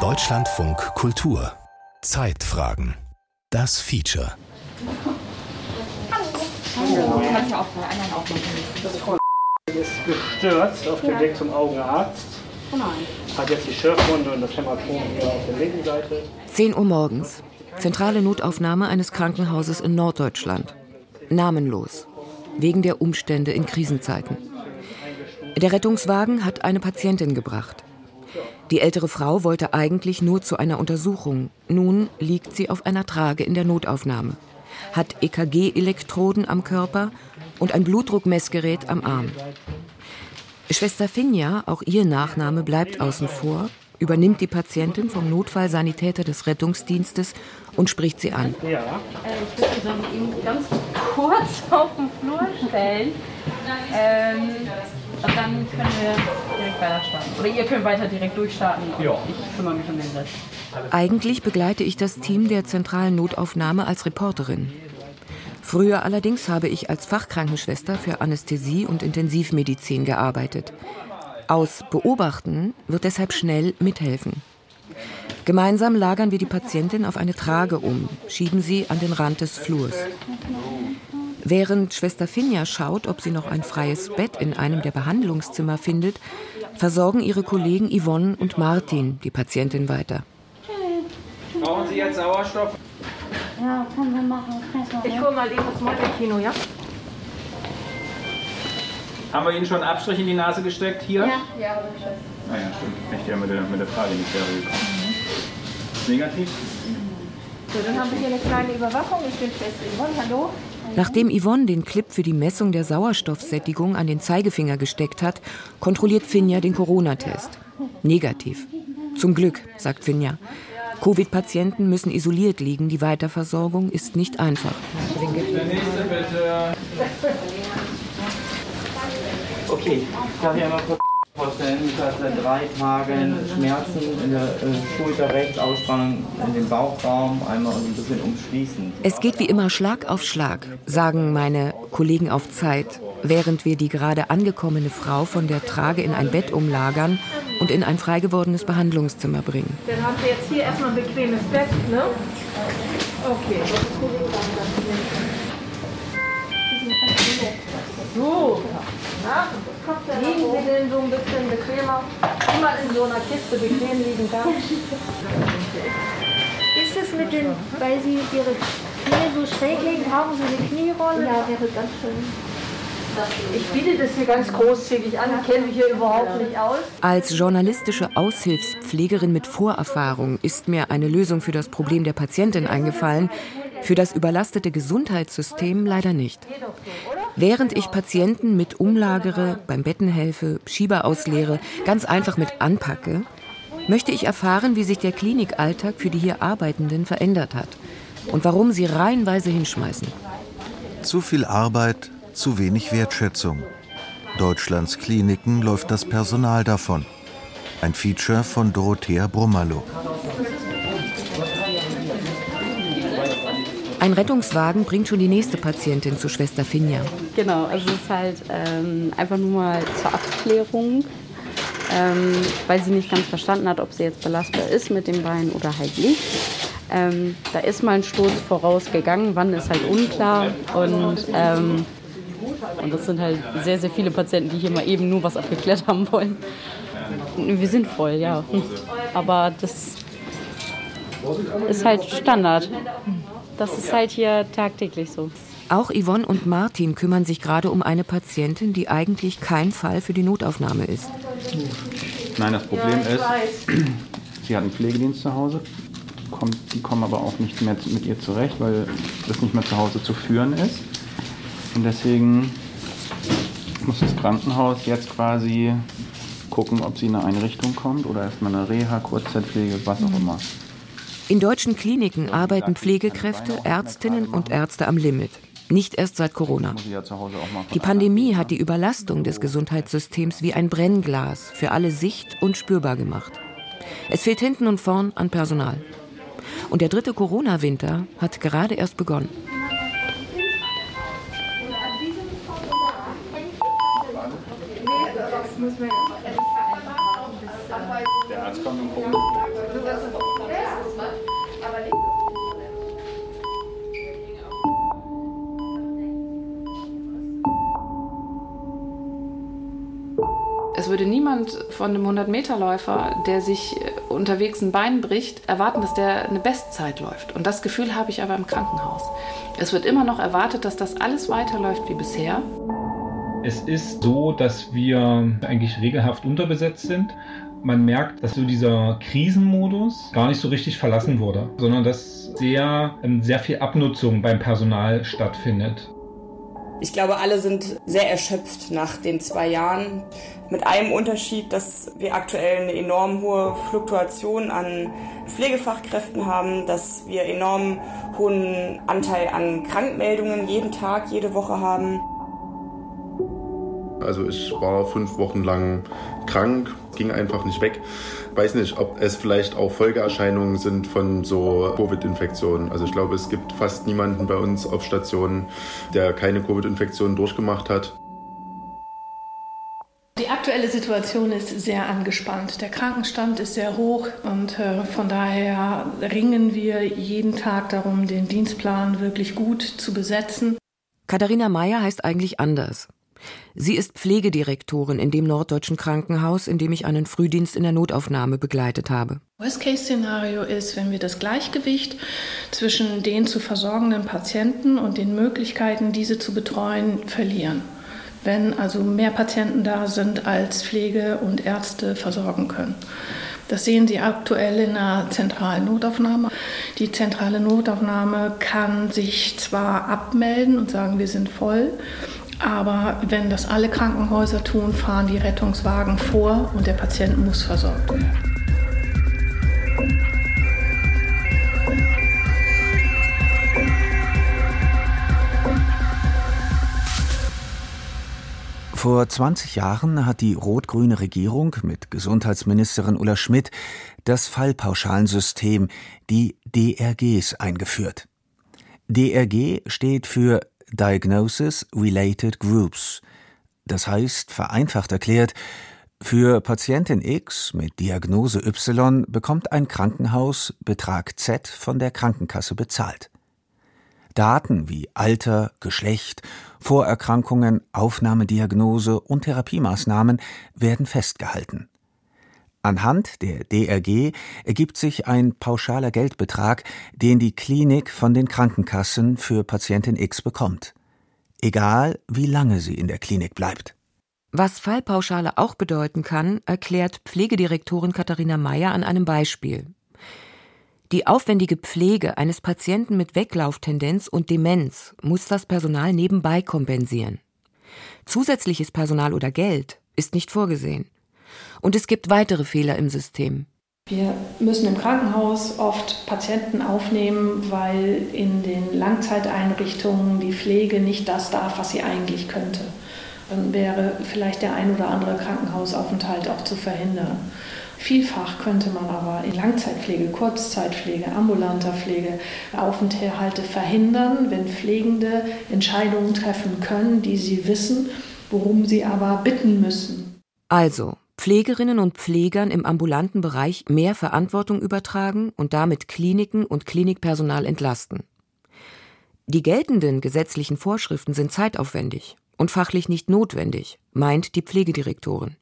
Deutschlandfunk Kultur Zeitfragen Das Feature Hallo. Kannst ja auch bei anderen auch machen. Das ist gestürzt auf dem Weg zum Augenarzt. Oh nein. Hat jetzt die Schürfwunde und das Hämatom hier auf der linken Seite. 10 Uhr morgens. Zentrale Notaufnahme eines Krankenhauses in Norddeutschland. Namenlos. Wegen der Umstände in Krisenzeiten. Der Rettungswagen hat eine Patientin gebracht. Die ältere Frau wollte eigentlich nur zu einer Untersuchung. Nun liegt sie auf einer Trage in der Notaufnahme, hat EKG-Elektroden am Körper und ein Blutdruckmessgerät am Arm. Schwester Finja, auch ihr Nachname bleibt außen vor, übernimmt die Patientin vom Notfallsanitäter des Rettungsdienstes und spricht sie an. Ja. Äh, ich würde eben ganz kurz auf den Flur stellen. Ähm, und dann können wir direkt weiter starten. Oder ihr könnt weiter direkt durchstarten. Ja. Ich kümmere mich um den Rest. Eigentlich begleite ich das Team der zentralen Notaufnahme als Reporterin. Früher allerdings habe ich als Fachkrankenschwester für Anästhesie und Intensivmedizin gearbeitet. Aus Beobachten wird deshalb schnell mithelfen. Gemeinsam lagern wir die Patientin auf eine Trage um, schieben sie an den Rand des Flurs. Während Schwester Finja schaut, ob sie noch ein freies Bett in einem der Behandlungszimmer findet, versorgen ihre Kollegen Yvonne und Martin die Patientin weiter. Brauchen Sie jetzt Sauerstoff? Ja, können wir machen. Ich hole mal eben das Meuterkino, ja? Haben wir Ihnen schon einen Abstrich in die Nase gesteckt? Hier? Ja. Ah ja, stimmt. Ich ja mit der, mit der Frage nicht wäre gekommen. Negativ? So, dann haben wir hier eine kleine Überwachung. Ich bin Schwester Yvonne, hallo. Nachdem Yvonne den Clip für die Messung der Sauerstoffsättigung an den Zeigefinger gesteckt hat, kontrolliert Finja den Corona-Test. Negativ. Zum Glück, sagt Finja. Covid-Patienten müssen isoliert liegen. Die Weiterversorgung ist nicht einfach. Okay, darf ich einmal kurz vorstellen, ich hatte seit drei Tagen Schmerzen in der äh, Schulter rechts, Ausspannung in den Bauchraum, einmal ein bisschen umschließen. Es geht wie immer Schlag auf Schlag, sagen meine Kollegen auf Zeit, während wir die gerade angekommene Frau von der Trage in ein Bett umlagern und in ein frei gewordenes Behandlungszimmer bringen. Dann haben wir jetzt hier erstmal ein bequemes Bett, ne? Okay. So. Na, liegen Sie denn so ein bisschen bequemer? Immer in so einer Kiste bequem liegen da. Ist es mit den, weil Sie Ihre Knie so schräg legen, haben Sie eine Knierolle? Ja, wäre ganz schön. Ich biete das hier ganz großzügig an, kenne mich hier überhaupt nicht aus. Als journalistische Aushilfspflegerin mit Vorerfahrung ist mir eine Lösung für das Problem der Patientin eingefallen, für das überlastete Gesundheitssystem leider nicht. Während ich Patienten mit umlagere, beim Betten helfe, Schieber ausleere, ganz einfach mit anpacke, möchte ich erfahren, wie sich der Klinikalltag für die hier Arbeitenden verändert hat und warum sie reihenweise hinschmeißen. Zu viel Arbeit, zu wenig Wertschätzung. Deutschlands Kliniken läuft das Personal davon. Ein Feature von Dorothea Brummerlo. Ein Rettungswagen bringt schon die nächste Patientin zu Schwester Finja. Genau, also es ist halt ähm, einfach nur mal zur Abklärung, ähm, weil sie nicht ganz verstanden hat, ob sie jetzt belastbar ist mit dem Bein oder halt nicht. Ähm, da ist mal ein Sturz vorausgegangen, wann ist halt unklar und ähm, und das sind halt sehr, sehr viele Patienten, die hier mal eben nur was abgeklärt haben wollen. Wir sind voll, ja. Aber das ist halt Standard. Das ist halt hier tagtäglich so. Auch Yvonne und Martin kümmern sich gerade um eine Patientin, die eigentlich kein Fall für die Notaufnahme ist. Nein, das Problem ist, sie hat einen Pflegedienst zu Hause. Kommt, die kommen aber auch nicht mehr mit ihr zurecht, weil das nicht mehr zu Hause zu führen ist. Und deswegen muss das Krankenhaus jetzt quasi gucken, ob sie in eine Einrichtung kommt oder erstmal eine Reha, Kurzzeitpflege, was auch immer. In deutschen Kliniken arbeiten Pflegekräfte, Ärztinnen und Ärzte am Limit. Nicht erst seit Corona. Muss ja Die Pandemie hat die Überlastung des Gesundheitssystems wie ein Brennglas für alle sicht- und spürbar gemacht. Es fehlt hinten und vorn an Personal. Und der dritte Corona-Winter hat gerade erst begonnen. Der Es würde niemand von einem 100-Meter-Läufer, der sich äh, unterwegs ein Bein bricht, erwarten, dass der eine Bestzeit läuft. Und das Gefühl habe ich aber im Krankenhaus. Es wird immer noch erwartet, dass das alles weiterläuft wie bisher. Es ist so, dass wir eigentlich regelhaft unterbesetzt sind. Man merkt, dass so dieser Krisenmodus gar nicht so richtig verlassen wurde, sondern dass sehr, ähm, sehr viel Abnutzung beim Personal stattfindet. Ich glaube, alle sind sehr erschöpft nach den zwei Jahren. Mit einem Unterschied, dass wir aktuell eine enorm hohe Fluktuation an Pflegefachkräften haben, dass wir enorm hohen Anteil an Krankmeldungen jeden Tag, jede Woche haben. Also ich war fünf Wochen lang krank, ging einfach nicht weg. Weiß nicht, ob es vielleicht auch Folgeerscheinungen sind von so Covid-Infektionen. Also ich glaube, es gibt fast niemanden bei uns auf Stationen, der keine Covid-Infektion durchgemacht hat. Die aktuelle Situation ist sehr angespannt. Der Krankenstand ist sehr hoch und äh, von daher ringen wir jeden Tag darum, den Dienstplan wirklich gut zu besetzen. Katharina Meyer heißt eigentlich anders. Sie ist Pflegedirektorin in dem norddeutschen Krankenhaus, in dem ich einen Frühdienst in der Notaufnahme begleitet habe. Worst-Case-Szenario ist, wenn wir das Gleichgewicht zwischen den zu versorgenden Patienten und den Möglichkeiten, diese zu betreuen, verlieren. Wenn also mehr Patienten da sind, als Pflege und Ärzte versorgen können. Das sehen Sie aktuell in der zentralen Notaufnahme. Die zentrale Notaufnahme kann sich zwar abmelden und sagen, wir sind voll, aber wenn das alle Krankenhäuser tun, fahren die Rettungswagen vor und der Patient muss versorgt werden. Vor 20 Jahren hat die rot-grüne Regierung mit Gesundheitsministerin Ulla Schmidt das Fallpauschalensystem, die DRGs, eingeführt. DRG steht für Diagnosis Related Groups. Das heißt, vereinfacht erklärt, für Patientin X mit Diagnose Y bekommt ein Krankenhaus Betrag Z von der Krankenkasse bezahlt. Daten wie Alter, Geschlecht, Vorerkrankungen, Aufnahmediagnose und Therapiemaßnahmen werden festgehalten. Anhand der DRG ergibt sich ein pauschaler Geldbetrag, den die Klinik von den Krankenkassen für Patientin X bekommt. Egal, wie lange sie in der Klinik bleibt. Was Fallpauschale auch bedeuten kann, erklärt Pflegedirektorin Katharina Meyer an einem Beispiel. Die aufwendige Pflege eines Patienten mit Weglauftendenz und Demenz muss das Personal nebenbei kompensieren. Zusätzliches Personal oder Geld ist nicht vorgesehen. Und es gibt weitere Fehler im System. Wir müssen im Krankenhaus oft Patienten aufnehmen, weil in den Langzeiteinrichtungen die Pflege nicht das darf, was sie eigentlich könnte. Dann wäre vielleicht der ein oder andere Krankenhausaufenthalt auch zu verhindern. Vielfach könnte man aber in Langzeitpflege, Kurzzeitpflege, ambulanter Pflege Aufenthalte verhindern, wenn Pflegende Entscheidungen treffen können, die sie wissen, worum sie aber bitten müssen. Also, Pflegerinnen und Pflegern im ambulanten Bereich mehr Verantwortung übertragen und damit Kliniken und Klinikpersonal entlasten. Die geltenden gesetzlichen Vorschriften sind zeitaufwendig und fachlich nicht notwendig, meint die Pflegedirektorin.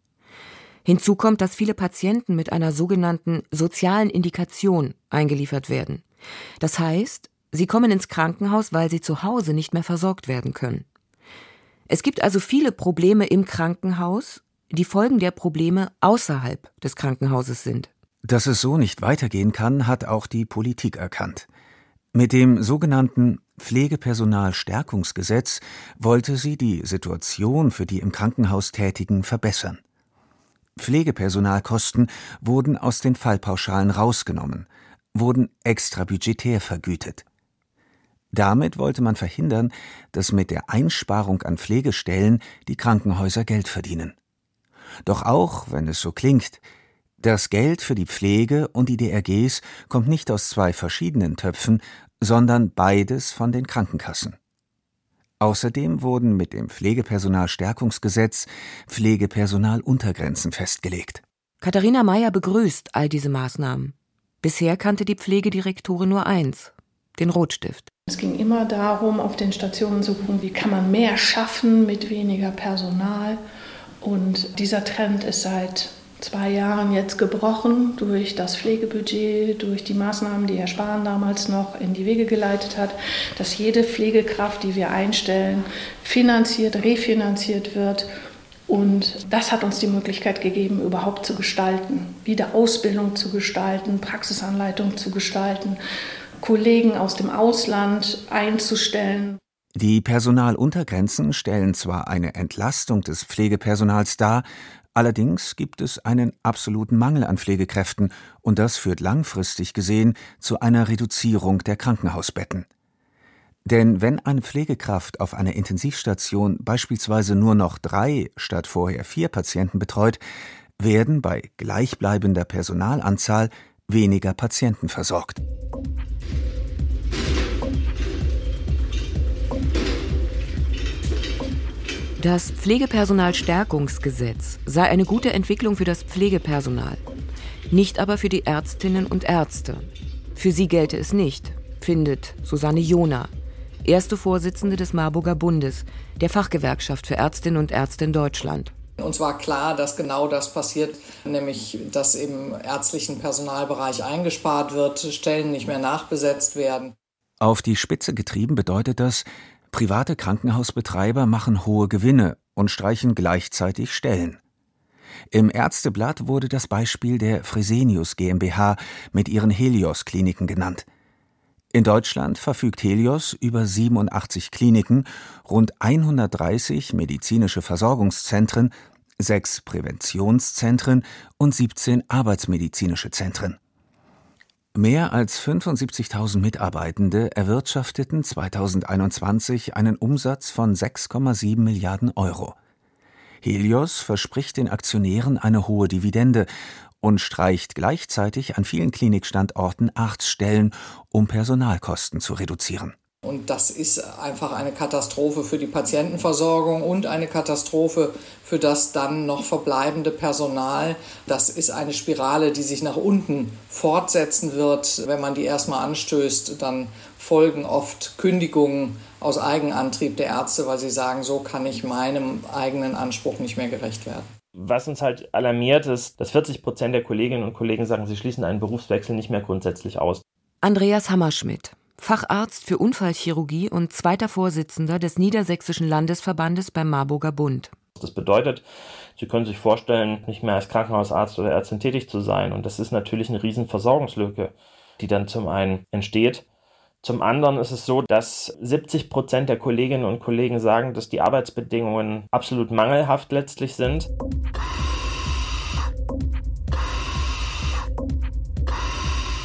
Hinzu kommt, dass viele Patienten mit einer sogenannten sozialen Indikation eingeliefert werden. Das heißt, sie kommen ins Krankenhaus, weil sie zu Hause nicht mehr versorgt werden können. Es gibt also viele Probleme im Krankenhaus die Folgen der Probleme außerhalb des Krankenhauses sind. Dass es so nicht weitergehen kann, hat auch die Politik erkannt. Mit dem sogenannten Pflegepersonalstärkungsgesetz wollte sie die Situation für die im Krankenhaus Tätigen verbessern. Pflegepersonalkosten wurden aus den Fallpauschalen rausgenommen, wurden extrabudgetär vergütet. Damit wollte man verhindern, dass mit der Einsparung an Pflegestellen die Krankenhäuser Geld verdienen. Doch auch, wenn es so klingt, das Geld für die Pflege und die DRGs kommt nicht aus zwei verschiedenen Töpfen, sondern beides von den Krankenkassen. Außerdem wurden mit dem Pflegepersonalstärkungsgesetz Pflegepersonaluntergrenzen festgelegt. Katharina Meyer begrüßt all diese Maßnahmen. Bisher kannte die Pflegedirektorin nur eins, den Rotstift. Es ging immer darum, auf den Stationen zu gucken, wie kann man mehr schaffen mit weniger Personal. Und dieser Trend ist seit zwei Jahren jetzt gebrochen durch das Pflegebudget, durch die Maßnahmen, die Herr Spahn damals noch in die Wege geleitet hat, dass jede Pflegekraft, die wir einstellen, finanziert, refinanziert wird. Und das hat uns die Möglichkeit gegeben, überhaupt zu gestalten, wieder Ausbildung zu gestalten, Praxisanleitung zu gestalten, Kollegen aus dem Ausland einzustellen. Die Personaluntergrenzen stellen zwar eine Entlastung des Pflegepersonals dar, allerdings gibt es einen absoluten Mangel an Pflegekräften, und das führt langfristig gesehen zu einer Reduzierung der Krankenhausbetten. Denn wenn eine Pflegekraft auf einer Intensivstation beispielsweise nur noch drei statt vorher vier Patienten betreut, werden bei gleichbleibender Personalanzahl weniger Patienten versorgt. Das Pflegepersonalstärkungsgesetz sei eine gute Entwicklung für das Pflegepersonal, nicht aber für die Ärztinnen und Ärzte. Für sie gelte es nicht, findet Susanne Jona, erste Vorsitzende des Marburger Bundes, der Fachgewerkschaft für Ärztinnen und Ärzte in Deutschland. Uns war klar, dass genau das passiert, nämlich dass im ärztlichen Personalbereich eingespart wird, Stellen nicht mehr nachbesetzt werden. Auf die Spitze getrieben bedeutet das, Private Krankenhausbetreiber machen hohe Gewinne und streichen gleichzeitig Stellen. Im Ärzteblatt wurde das Beispiel der Fresenius GmbH mit ihren Helios-Kliniken genannt. In Deutschland verfügt Helios über 87 Kliniken, rund 130 medizinische Versorgungszentren, sechs Präventionszentren und 17 arbeitsmedizinische Zentren. Mehr als 75.000 Mitarbeitende erwirtschafteten 2021 einen Umsatz von 6,7 Milliarden Euro. Helios verspricht den Aktionären eine hohe Dividende und streicht gleichzeitig an vielen Klinikstandorten Arztstellen, um Personalkosten zu reduzieren. Und das ist einfach eine Katastrophe für die Patientenversorgung und eine Katastrophe für das dann noch verbleibende Personal. Das ist eine Spirale, die sich nach unten fortsetzen wird. Wenn man die erstmal anstößt, dann folgen oft Kündigungen aus Eigenantrieb der Ärzte, weil sie sagen, so kann ich meinem eigenen Anspruch nicht mehr gerecht werden. Was uns halt alarmiert ist, dass 40 Prozent der Kolleginnen und Kollegen sagen, sie schließen einen Berufswechsel nicht mehr grundsätzlich aus. Andreas Hammerschmidt, Facharzt für Unfallchirurgie und zweiter Vorsitzender des Niedersächsischen Landesverbandes beim Marburger Bund. Das bedeutet, Sie können sich vorstellen, nicht mehr als Krankenhausarzt oder Ärztin tätig zu sein. Und das ist natürlich eine riesen Versorgungslücke, die dann zum einen entsteht. Zum anderen ist es so, dass 70 Prozent der Kolleginnen und Kollegen sagen, dass die Arbeitsbedingungen absolut mangelhaft letztlich sind.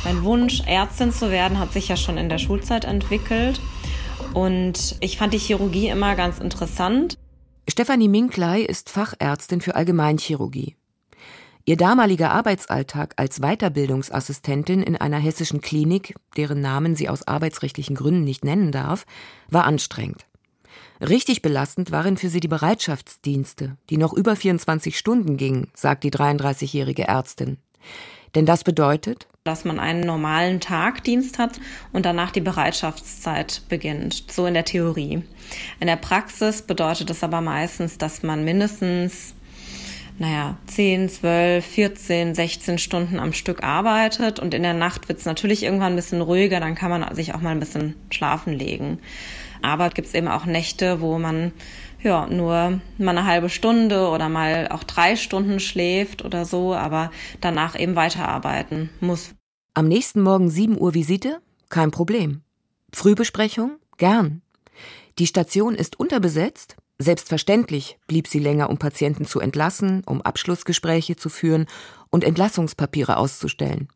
Mein Wunsch, Ärztin zu werden, hat sich ja schon in der Schulzeit entwickelt. Und ich fand die Chirurgie immer ganz interessant. Stefanie Minklei ist Fachärztin für Allgemeinchirurgie. Ihr damaliger Arbeitsalltag als Weiterbildungsassistentin in einer hessischen Klinik, deren Namen sie aus arbeitsrechtlichen Gründen nicht nennen darf, war anstrengend. Richtig belastend waren für sie die Bereitschaftsdienste, die noch über 24 Stunden gingen, sagt die 33-jährige Ärztin. Denn das bedeutet, dass man einen normalen Tagdienst hat und danach die Bereitschaftszeit beginnt, so in der Theorie. In der Praxis bedeutet es aber meistens, dass man mindestens naja, 10, 12, 14, 16 Stunden am Stück arbeitet und in der Nacht wird es natürlich irgendwann ein bisschen ruhiger, dann kann man sich auch mal ein bisschen schlafen legen. Aber es gibt eben auch Nächte, wo man ja, nur mal eine halbe Stunde oder mal auch drei Stunden schläft oder so, aber danach eben weiterarbeiten muss. Am nächsten Morgen 7 Uhr Visite? Kein Problem. Frühbesprechung? Gern. Die Station ist unterbesetzt? Selbstverständlich blieb sie länger, um Patienten zu entlassen, um Abschlussgespräche zu führen und Entlassungspapiere auszustellen.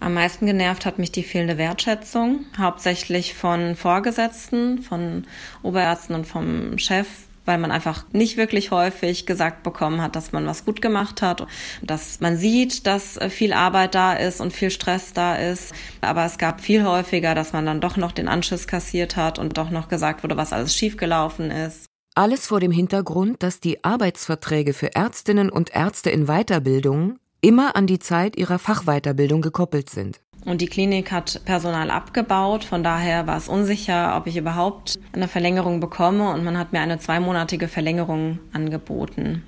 Am meisten genervt hat mich die fehlende Wertschätzung, hauptsächlich von Vorgesetzten, von Oberärzten und vom Chef, weil man einfach nicht wirklich häufig gesagt bekommen hat, dass man was gut gemacht hat, dass man sieht, dass äh, viel Arbeit da ist und viel Stress da ist. Aber es gab viel häufiger, dass man dann doch noch den Anschiss kassiert hat und doch noch gesagt wurde, was alles schiefgelaufen ist. Alles vor dem Hintergrund, dass die Arbeitsverträge für Ärztinnen und Ärzte in Weiterbildung immer an die Zeit ihrer Fachweiterbildung gekoppelt sind. Und die Klinik hat Personal abgebaut. Von daher war es unsicher, ob ich überhaupt eine Verlängerung bekomme. Und man hat mir eine zweimonatige Verlängerung angeboten.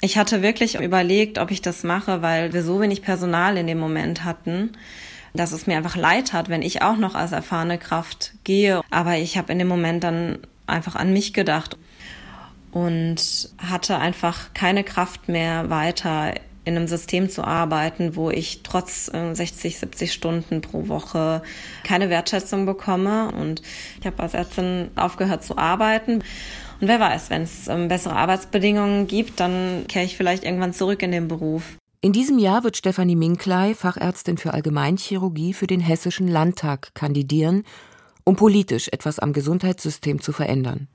Ich hatte wirklich überlegt, ob ich das mache, weil wir so wenig Personal in dem Moment hatten, dass es mir einfach leid hat, wenn ich auch noch als erfahrene Kraft gehe. Aber ich habe in dem Moment dann einfach an mich gedacht und hatte einfach keine Kraft mehr weiter in einem System zu arbeiten, wo ich trotz 60, äh, 70 Stunden pro Woche keine Wertschätzung bekomme. Und ich habe als Ärztin aufgehört zu arbeiten. Und wer weiß, wenn es ähm, bessere Arbeitsbedingungen gibt, dann kehre ich vielleicht irgendwann zurück in den Beruf. In diesem Jahr wird Stefanie Minklei, Fachärztin für Allgemeinchirurgie, für den Hessischen Landtag kandidieren, um politisch etwas am Gesundheitssystem zu verändern.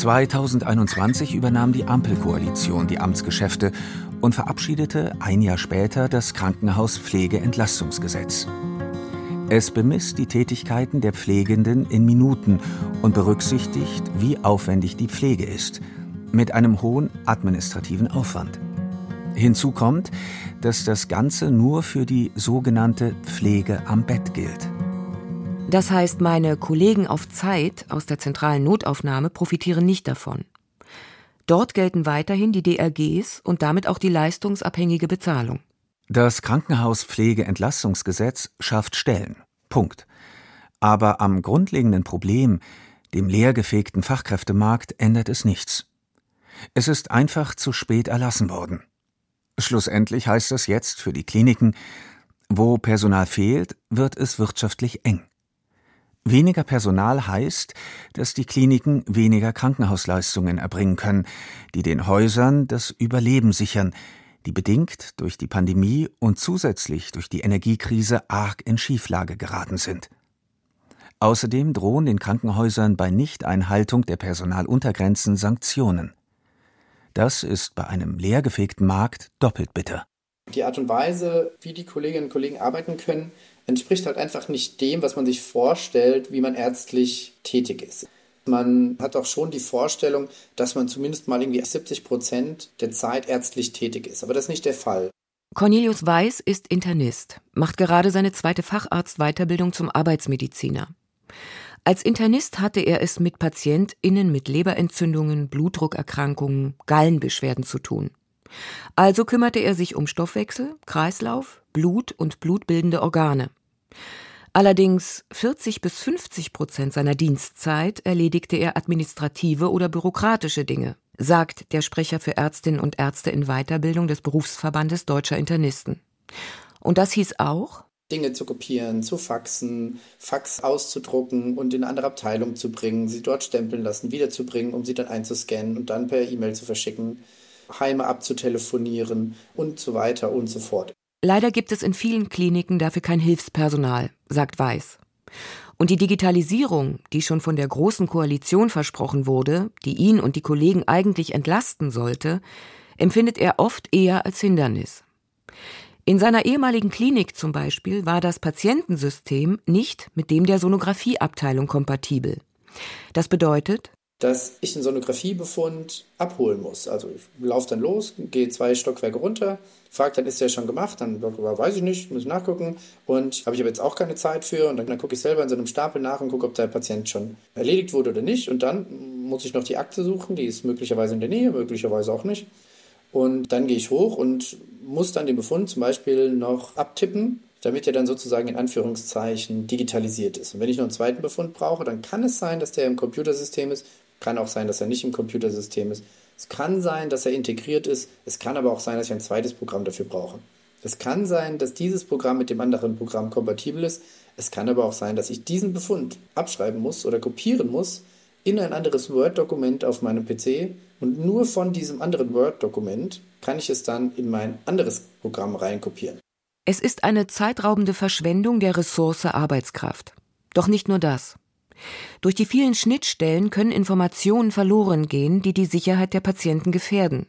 2021 übernahm die Ampelkoalition die Amtsgeschäfte und verabschiedete ein Jahr später das Krankenhauspflegeentlastungsgesetz. Es bemisst die Tätigkeiten der Pflegenden in Minuten und berücksichtigt, wie aufwendig die Pflege ist, mit einem hohen administrativen Aufwand. Hinzu kommt, dass das Ganze nur für die sogenannte Pflege am Bett gilt. Das heißt, meine Kollegen auf Zeit aus der zentralen Notaufnahme profitieren nicht davon. Dort gelten weiterhin die DRGs und damit auch die leistungsabhängige Bezahlung. Das Krankenhauspflegeentlastungsgesetz schafft Stellen. Punkt. Aber am grundlegenden Problem, dem leergefegten Fachkräftemarkt, ändert es nichts. Es ist einfach zu spät erlassen worden. Schlussendlich heißt das jetzt für die Kliniken, wo Personal fehlt, wird es wirtschaftlich eng. Weniger Personal heißt, dass die Kliniken weniger Krankenhausleistungen erbringen können, die den Häusern das Überleben sichern, die bedingt durch die Pandemie und zusätzlich durch die Energiekrise arg in Schieflage geraten sind. Außerdem drohen den Krankenhäusern bei Nichteinhaltung der Personaluntergrenzen Sanktionen. Das ist bei einem leergefegten Markt doppelt bitter. Die Art und Weise, wie die Kolleginnen und Kollegen arbeiten können, entspricht halt einfach nicht dem, was man sich vorstellt, wie man ärztlich tätig ist. Man hat auch schon die Vorstellung, dass man zumindest mal irgendwie 70 Prozent der Zeit ärztlich tätig ist. Aber das ist nicht der Fall. Cornelius Weiß ist Internist, macht gerade seine zweite Facharztweiterbildung zum Arbeitsmediziner. Als Internist hatte er es mit PatientInnen mit Leberentzündungen, Blutdruckerkrankungen, Gallenbeschwerden zu tun. Also kümmerte er sich um Stoffwechsel, Kreislauf, Blut und blutbildende Organe. Allerdings 40 bis 50 Prozent seiner Dienstzeit erledigte er administrative oder bürokratische Dinge, sagt der Sprecher für Ärztinnen und Ärzte in Weiterbildung des Berufsverbandes deutscher Internisten. Und das hieß auch, Dinge zu kopieren, zu faxen, Fax auszudrucken und in andere Abteilung zu bringen, sie dort stempeln lassen, wiederzubringen, um sie dann einzuscannen und dann per E-Mail zu verschicken. Heime abzutelefonieren und so weiter und so fort. Leider gibt es in vielen Kliniken dafür kein Hilfspersonal, sagt Weiß. Und die Digitalisierung, die schon von der Großen Koalition versprochen wurde, die ihn und die Kollegen eigentlich entlasten sollte, empfindet er oft eher als Hindernis. In seiner ehemaligen Klinik zum Beispiel war das Patientensystem nicht mit dem der Sonographieabteilung kompatibel. Das bedeutet, dass ich einen Sonographiebefund abholen muss. Also ich laufe dann los, gehe zwei Stockwerke runter, frage dann, ist der schon gemacht? Dann weiß ich nicht, muss nachgucken. Und habe ich aber jetzt auch keine Zeit für. Und dann, dann gucke ich selber in so einem Stapel nach und gucke, ob der Patient schon erledigt wurde oder nicht. Und dann muss ich noch die Akte suchen, die ist möglicherweise in der Nähe, möglicherweise auch nicht. Und dann gehe ich hoch und muss dann den Befund zum Beispiel noch abtippen, damit er dann sozusagen in Anführungszeichen digitalisiert ist. Und wenn ich noch einen zweiten Befund brauche, dann kann es sein, dass der im Computersystem ist kann auch sein, dass er nicht im Computersystem ist. Es kann sein, dass er integriert ist. Es kann aber auch sein, dass ich ein zweites Programm dafür brauche. Es kann sein, dass dieses Programm mit dem anderen Programm kompatibel ist. Es kann aber auch sein, dass ich diesen Befund abschreiben muss oder kopieren muss in ein anderes Word-Dokument auf meinem PC und nur von diesem anderen Word-Dokument kann ich es dann in mein anderes Programm reinkopieren. Es ist eine zeitraubende Verschwendung der Ressource Arbeitskraft. Doch nicht nur das. Durch die vielen Schnittstellen können Informationen verloren gehen, die die Sicherheit der Patienten gefährden,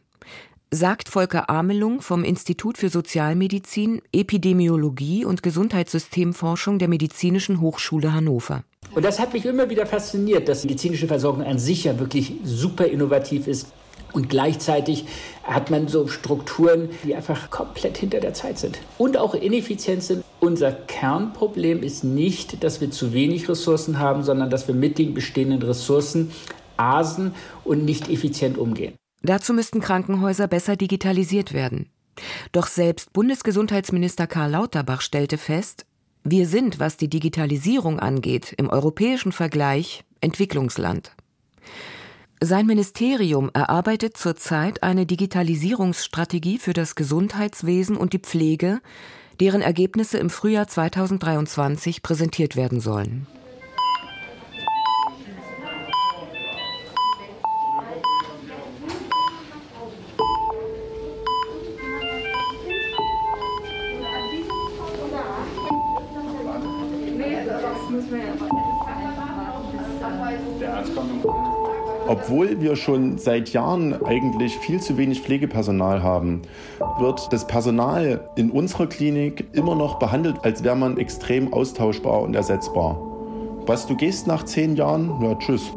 sagt Volker Amelung vom Institut für Sozialmedizin, Epidemiologie und Gesundheitssystemforschung der Medizinischen Hochschule Hannover. Und das hat mich immer wieder fasziniert, dass medizinische Versorgung an sich ja wirklich super innovativ ist. Und gleichzeitig hat man so Strukturen, die einfach komplett hinter der Zeit sind und auch ineffizient sind. Unser Kernproblem ist nicht, dass wir zu wenig Ressourcen haben, sondern dass wir mit den bestehenden Ressourcen asen und nicht effizient umgehen. Dazu müssten Krankenhäuser besser digitalisiert werden. Doch selbst Bundesgesundheitsminister Karl Lauterbach stellte fest, wir sind, was die Digitalisierung angeht, im europäischen Vergleich Entwicklungsland. Sein Ministerium erarbeitet zurzeit eine Digitalisierungsstrategie für das Gesundheitswesen und die Pflege, deren Ergebnisse im Frühjahr 2023 präsentiert werden sollen. Obwohl wir schon seit Jahren eigentlich viel zu wenig Pflegepersonal haben, wird das Personal in unserer Klinik immer noch behandelt, als wäre man extrem austauschbar und ersetzbar. Was, du gehst nach zehn Jahren? Ja, tschüss.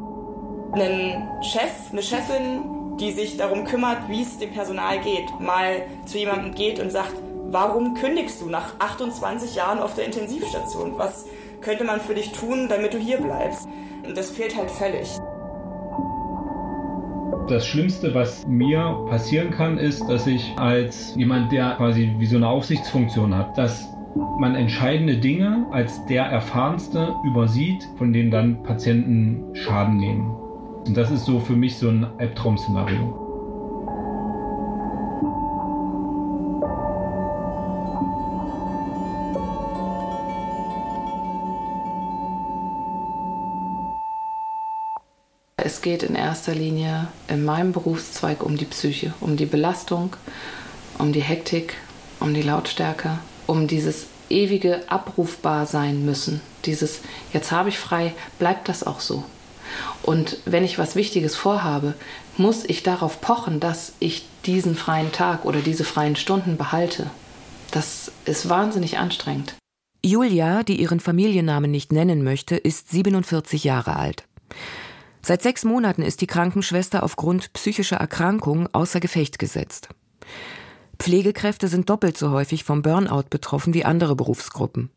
Ein Chef, eine Chefin, die sich darum kümmert, wie es dem Personal geht, mal zu jemandem geht und sagt, warum kündigst du nach 28 Jahren auf der Intensivstation? Was könnte man für dich tun, damit du hier bleibst? Und das fehlt halt völlig. Das Schlimmste, was mir passieren kann, ist, dass ich als jemand, der quasi wie so eine Aufsichtsfunktion hat, dass man entscheidende Dinge als der Erfahrenste übersieht, von denen dann Patienten Schaden nehmen. Und das ist so für mich so ein Albtraum-Szenario. Es geht in erster Linie in meinem Berufszweig um die Psyche, um die Belastung, um die Hektik, um die Lautstärke, um dieses ewige abrufbar sein müssen. Dieses jetzt habe ich frei, bleibt das auch so. Und wenn ich was Wichtiges vorhabe, muss ich darauf pochen, dass ich diesen freien Tag oder diese freien Stunden behalte. Das ist wahnsinnig anstrengend. Julia, die ihren Familiennamen nicht nennen möchte, ist 47 Jahre alt. Seit sechs Monaten ist die Krankenschwester aufgrund psychischer Erkrankung außer Gefecht gesetzt. Pflegekräfte sind doppelt so häufig vom Burnout betroffen wie andere Berufsgruppen.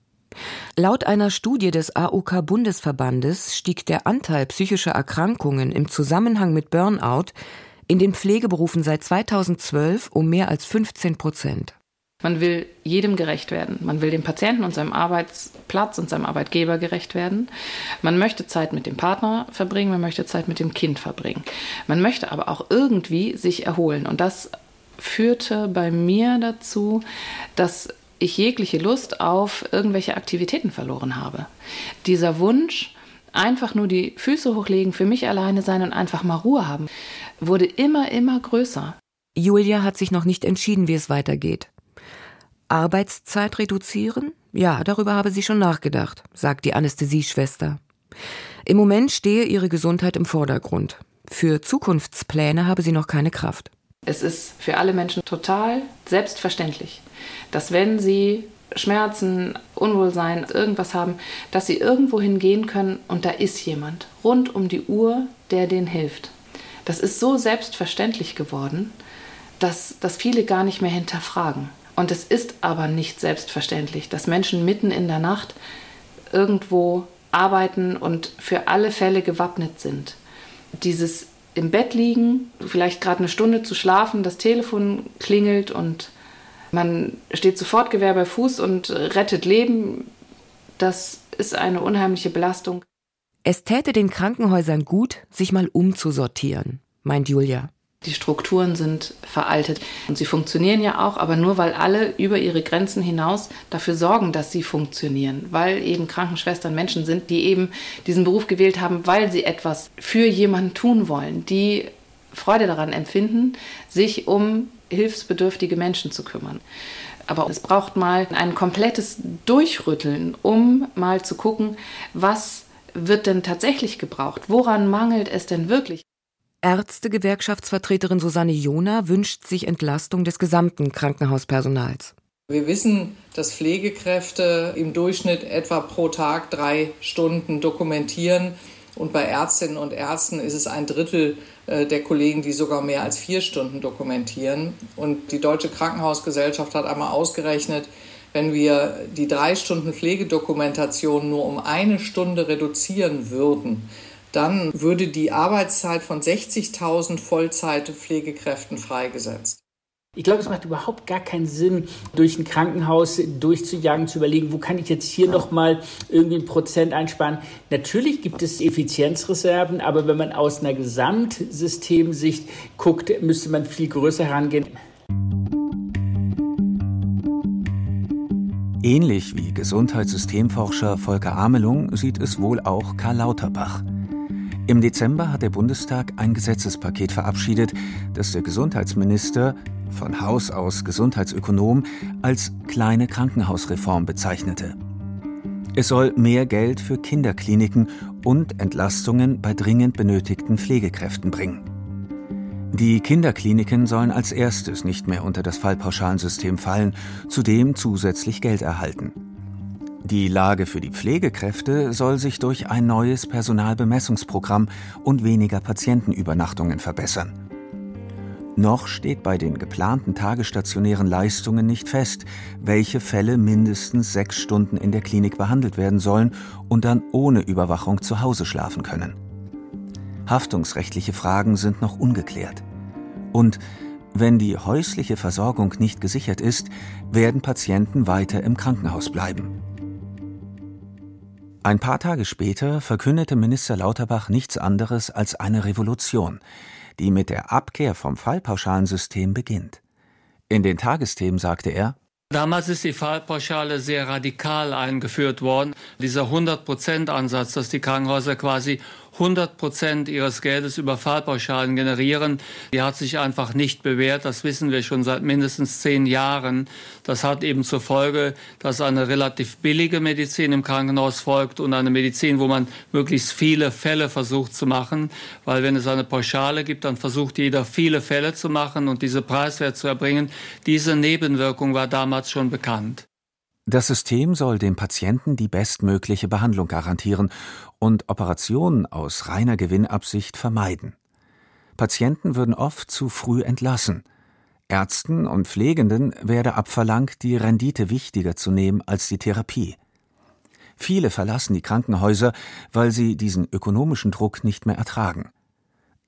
Laut einer Studie des AOK Bundesverbandes stieg der Anteil psychischer Erkrankungen im Zusammenhang mit Burnout in den Pflegeberufen seit 2012 um mehr als 15 Prozent. Man will jedem gerecht werden. Man will dem Patienten und seinem Arbeitsplatz und seinem Arbeitgeber gerecht werden. Man möchte Zeit mit dem Partner verbringen, man möchte Zeit mit dem Kind verbringen. Man möchte aber auch irgendwie sich erholen. Und das führte bei mir dazu, dass ich jegliche Lust auf irgendwelche Aktivitäten verloren habe. Dieser Wunsch, einfach nur die Füße hochlegen, für mich alleine sein und einfach mal Ruhe haben, wurde immer, immer größer. Julia hat sich noch nicht entschieden, wie es weitergeht. Arbeitszeit reduzieren? Ja, darüber habe sie schon nachgedacht, sagt die Anästhesieschwester. Im Moment stehe ihre Gesundheit im Vordergrund. Für Zukunftspläne habe sie noch keine Kraft. Es ist für alle Menschen total selbstverständlich, dass wenn sie Schmerzen, Unwohlsein, irgendwas haben, dass sie irgendwo hingehen können und da ist jemand rund um die Uhr, der denen hilft. Das ist so selbstverständlich geworden, dass das viele gar nicht mehr hinterfragen. Und es ist aber nicht selbstverständlich, dass Menschen mitten in der Nacht irgendwo arbeiten und für alle Fälle gewappnet sind. Dieses im Bett liegen, vielleicht gerade eine Stunde zu schlafen, das Telefon klingelt und man steht sofort Gewehr bei Fuß und rettet Leben, das ist eine unheimliche Belastung. Es täte den Krankenhäusern gut, sich mal umzusortieren, meint Julia. Die Strukturen sind veraltet und sie funktionieren ja auch, aber nur weil alle über ihre Grenzen hinaus dafür sorgen, dass sie funktionieren, weil eben Krankenschwestern Menschen sind, die eben diesen Beruf gewählt haben, weil sie etwas für jemanden tun wollen, die Freude daran empfinden, sich um hilfsbedürftige Menschen zu kümmern. Aber es braucht mal ein komplettes Durchrütteln, um mal zu gucken, was wird denn tatsächlich gebraucht? Woran mangelt es denn wirklich? Ärztegewerkschaftsvertreterin Susanne Jona wünscht sich Entlastung des gesamten Krankenhauspersonals. Wir wissen, dass Pflegekräfte im Durchschnitt etwa pro Tag drei Stunden dokumentieren Und bei Ärztinnen und Ärzten ist es ein Drittel äh, der Kollegen, die sogar mehr als vier Stunden dokumentieren. Und die Deutsche Krankenhausgesellschaft hat einmal ausgerechnet, wenn wir die drei Stunden Pflegedokumentation nur um eine Stunde reduzieren würden, dann würde die Arbeitszeit von 60.000 Vollzeitpflegekräften freigesetzt. Ich glaube, es macht überhaupt gar keinen Sinn, durch ein Krankenhaus durchzujagen, zu überlegen, wo kann ich jetzt hier nochmal irgendwie ein Prozent einsparen. Natürlich gibt es Effizienzreserven, aber wenn man aus einer Gesamtsystemsicht guckt, müsste man viel größer herangehen. Ähnlich wie Gesundheitssystemforscher Volker Amelung sieht es wohl auch Karl Lauterbach. Im Dezember hat der Bundestag ein Gesetzespaket verabschiedet, das der Gesundheitsminister von Haus aus Gesundheitsökonom, als kleine Krankenhausreform bezeichnete. Es soll mehr Geld für Kinderkliniken und Entlastungen bei dringend benötigten Pflegekräften bringen. Die Kinderkliniken sollen als erstes nicht mehr unter das Fallpauschalensystem fallen, zudem zusätzlich Geld erhalten. Die Lage für die Pflegekräfte soll sich durch ein neues Personalbemessungsprogramm und weniger Patientenübernachtungen verbessern. Noch steht bei den geplanten tagesstationären Leistungen nicht fest, welche Fälle mindestens sechs Stunden in der Klinik behandelt werden sollen und dann ohne Überwachung zu Hause schlafen können. Haftungsrechtliche Fragen sind noch ungeklärt. Und wenn die häusliche Versorgung nicht gesichert ist, werden Patienten weiter im Krankenhaus bleiben. Ein paar Tage später verkündete Minister Lauterbach nichts anderes als eine Revolution – die mit der Abkehr vom Fallpauschalensystem beginnt. In den Tagesthemen sagte er, Damals ist die Fallpauschale sehr radikal eingeführt worden. Dieser 100-Prozent-Ansatz, dass die Krankenhäuser quasi 100 Prozent ihres Geldes über Fallpauschalen generieren, die hat sich einfach nicht bewährt. Das wissen wir schon seit mindestens zehn Jahren. Das hat eben zur Folge, dass eine relativ billige Medizin im Krankenhaus folgt und eine Medizin, wo man möglichst viele Fälle versucht zu machen. Weil wenn es eine Pauschale gibt, dann versucht jeder viele Fälle zu machen und diese preiswert zu erbringen. Diese Nebenwirkung war damals schon bekannt. Das System soll dem Patienten die bestmögliche Behandlung garantieren und Operationen aus reiner Gewinnabsicht vermeiden. Patienten würden oft zu früh entlassen. Ärzten und Pflegenden werde abverlangt, die Rendite wichtiger zu nehmen als die Therapie. Viele verlassen die Krankenhäuser, weil sie diesen ökonomischen Druck nicht mehr ertragen.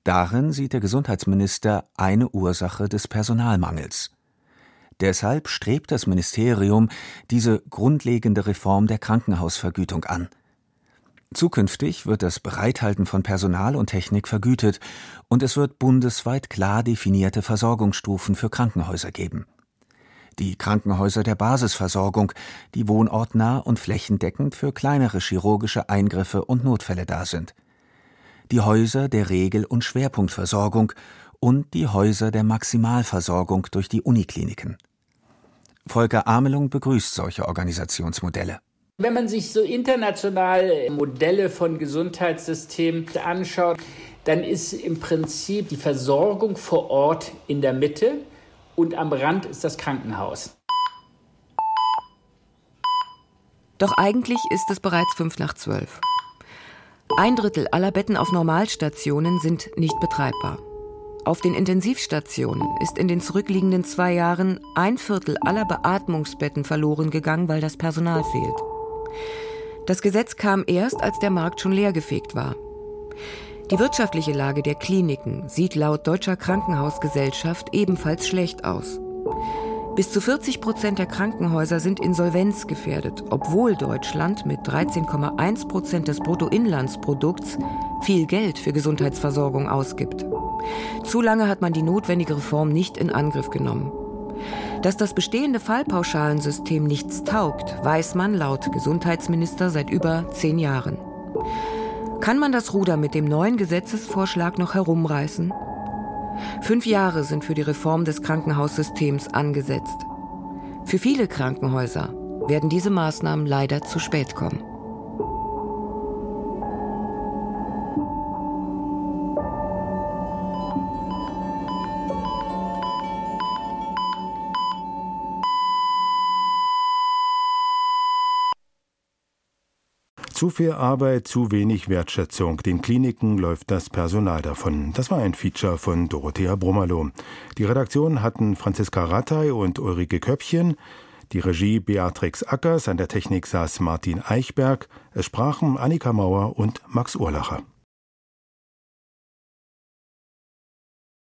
Darin sieht der Gesundheitsminister eine Ursache des Personalmangels. Deshalb strebt das Ministerium diese grundlegende Reform der Krankenhausvergütung an. Zukünftig wird das Bereithalten von Personal und Technik vergütet und es wird bundesweit klar definierte Versorgungsstufen für Krankenhäuser geben. Die Krankenhäuser der Basisversorgung, die wohnortnah und flächendeckend für kleinere chirurgische Eingriffe und Notfälle da sind. Die Häuser der Regel- und Schwerpunktversorgung und die Häuser der Maximalversorgung durch die Unikliniken. Volker Amelung begrüßt solche Organisationsmodelle. Wenn man sich so international Modelle von Gesundheitssystemen anschaut, dann ist im Prinzip die Versorgung vor Ort in der Mitte und am Rand ist das Krankenhaus. Doch eigentlich ist es bereits fünf nach zwölf. Ein Drittel aller Betten auf Normalstationen sind nicht betreibbar. Auf den Intensivstationen ist in den zurückliegenden zwei Jahren ein Viertel aller Beatmungsbetten verloren gegangen, weil das Personal fehlt. Das Gesetz kam erst, als der Markt schon leergefegt war. Die wirtschaftliche Lage der Kliniken sieht laut Deutscher Krankenhausgesellschaft ebenfalls schlecht aus. Bis zu 40 Prozent der Krankenhäuser sind insolvenzgefährdet, obwohl Deutschland mit 13,1 Prozent des Bruttoinlandsprodukts viel Geld für Gesundheitsversorgung ausgibt. Zu lange hat man die notwendige Reform nicht in Angriff genommen. Dass das bestehende Fallpauschalensystem nichts taugt, weiß man laut Gesundheitsminister seit über zehn Jahren. Kann man das Ruder mit dem neuen Gesetzesvorschlag noch herumreißen? Fünf Jahre sind für die Reform des Krankenhaussystems angesetzt. Für viele Krankenhäuser werden diese Maßnahmen leider zu spät kommen. Zu viel Arbeit, zu wenig Wertschätzung. Den Kliniken läuft das Personal davon. Das war ein Feature von Dorothea Brummerloh. Die Redaktion hatten Franziska Rattay und Ulrike Köppchen. Die Regie Beatrix Ackers, an der Technik saß Martin Eichberg. Es sprachen Annika Mauer und Max Urlacher.